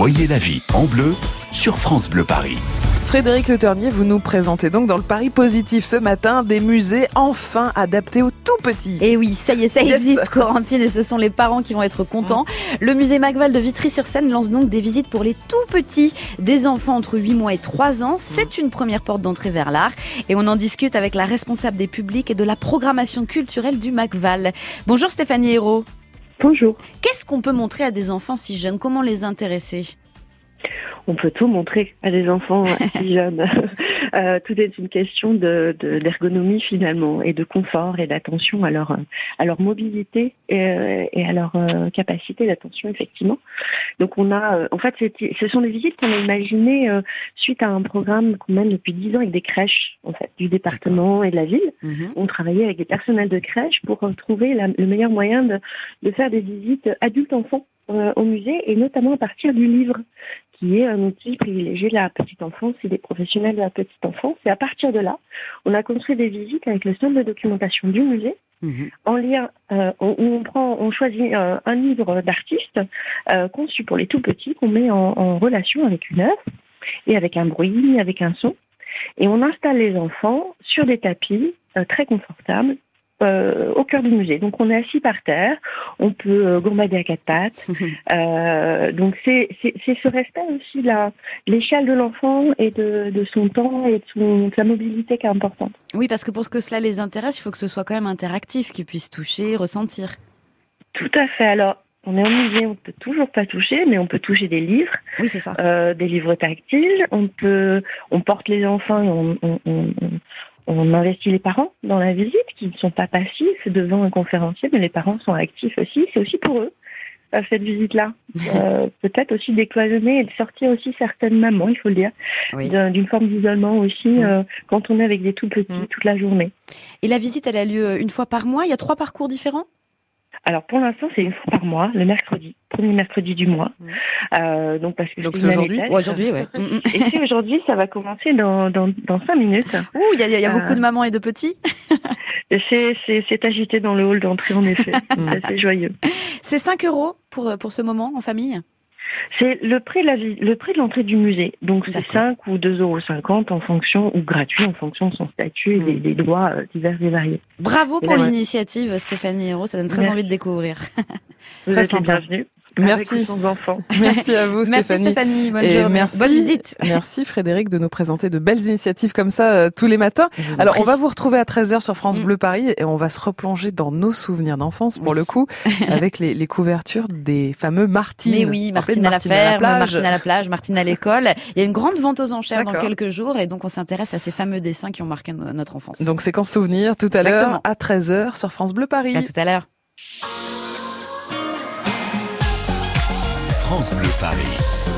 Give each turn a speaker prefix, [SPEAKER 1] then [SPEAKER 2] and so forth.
[SPEAKER 1] Voyez la vie en bleu sur France Bleu Paris.
[SPEAKER 2] Frédéric Le Ternier, vous nous présentez donc dans le Paris Positif ce matin des musées enfin adaptés aux tout petits.
[SPEAKER 3] Et oui, ça y est, ça existe, Corentine, et ce sont les parents qui vont être contents. Le musée Macval de Vitry-sur-Seine lance donc des visites pour les tout petits, des enfants entre 8 mois et 3 ans. C'est une première porte d'entrée vers l'art, et on en discute avec la responsable des publics et de la programmation culturelle du Macval. Bonjour Stéphanie Hérault.
[SPEAKER 4] Bonjour.
[SPEAKER 3] Qu'est-ce qu'on peut montrer à des enfants si jeunes? Comment les intéresser?
[SPEAKER 4] On peut tout montrer à des enfants si jeunes. Euh, tout est une question de, d'ergonomie finalement et de confort et d'attention à leur à leur mobilité et, et à leur euh, capacité d'attention effectivement. Donc on a euh, en fait ce sont des visites qu'on a imaginées suite à un programme qu'on mène depuis dix ans avec des crèches en fait du département et de la ville. Mhm. On travaillait avec des personnels de crèche pour trouver le meilleur moyen de, de faire des visites adultes-enfants au musée et notamment à partir du livre qui est un outil privilégié de la petite enfance et des professionnels de la petite enfance. Et à partir de là, on a construit des visites avec le centre de documentation du musée, mhm. en lien euh, où on prend, on choisit un, livre d'artiste euh, conçu pour les tout petits qu'on met en, relation avec une œuvre et avec un bruit, avec un son. Et on installe les enfants sur des tapis euh, très confortables euh, au cœur du musée. Donc on est assis par terre, on peut euh, gourmader à quatre pattes. euh, donc c'est ce respect aussi de l'échelle de l'enfant et de, de, son temps et de, son, sa mobilité qui est importante.
[SPEAKER 3] Oui, parce que pour que cela les intéresse, il faut que ce soit quand même interactif, qu'ils puissent toucher, ressentir.
[SPEAKER 4] Tout à fait. Alors on est au musée, on peut toujours pas toucher, mais on peut toucher des livres.
[SPEAKER 3] Oui, ça.
[SPEAKER 4] Euh, des livres tactiles. On peut, on porte les enfants, on, on, on, on investit les parents dans la visite, qui ne sont pas passifs devant un conférencier, mais les parents sont actifs aussi. C'est aussi pour eux euh, cette visite-là. Euh, Peut-être aussi décloisonner et de sortir aussi certaines mamans, il faut le dire, d'une forme d'isolement aussi euh, quand on est avec des tout petits mm. toute la journée.
[SPEAKER 3] Et la visite, elle a lieu une fois par mois? Il y a trois parcours différents?
[SPEAKER 4] Alors pour l'instant, c'est une fois par mois, le mercredi, premier mercredi du mois.
[SPEAKER 2] Mmh. Euh, donc parce que c'est aujourd'hui.
[SPEAKER 3] Aujourd'hui, ouais.
[SPEAKER 4] Mmh, mmh. et c'est aujourd'hui, ça va commencer dans dans, dans cinq minutes.
[SPEAKER 3] Ouh, il y a, y a beaucoup de euh, mamans et de petits.
[SPEAKER 4] c'est c'est agité dans le hall d'entrée en effet. c'est joyeux.
[SPEAKER 3] C'est 5 euros pour pour ce moment en famille?
[SPEAKER 4] C'est le prix de la le prix de l'entrée du musée. Donc c'est 5 ou 2,50 euros en fonction, ou gratuit en fonction de son statut et des, hmm. droits euh, divers et variés.
[SPEAKER 3] Bravo pour l'initiative Stéphanie Hérault, ça donne très envie de découvrir.
[SPEAKER 4] C'est très sympa. Bienvenue.
[SPEAKER 2] Merci. Merci à vous, Stéphanie.
[SPEAKER 3] Merci Stéphanie. Bonne
[SPEAKER 2] et
[SPEAKER 3] Merci,
[SPEAKER 2] Bonne
[SPEAKER 3] visite.
[SPEAKER 2] Merci Frédéric de nous présenter de belles initiatives comme ça euh, tous les matins. Alors on va vous retrouver à 13h sur France mm. Bleu Paris et on va se replonger dans nos souvenirs d'enfance pour le coup avec les, les, couvertures des fameux Martines.
[SPEAKER 3] Mais oui, Martine, à la ferme, Martine à la plage, Martine à l'école. Il y a une grande vente aux enchères dans quelques jours et donc on s'intéresse à ces fameux dessins qui ont marqué notre enfance.
[SPEAKER 2] Donc séquence souvenirs tout à l'heure à 13h sur France Bleu Paris.
[SPEAKER 3] À tout à l'heure.
[SPEAKER 1] France Bleu Paris.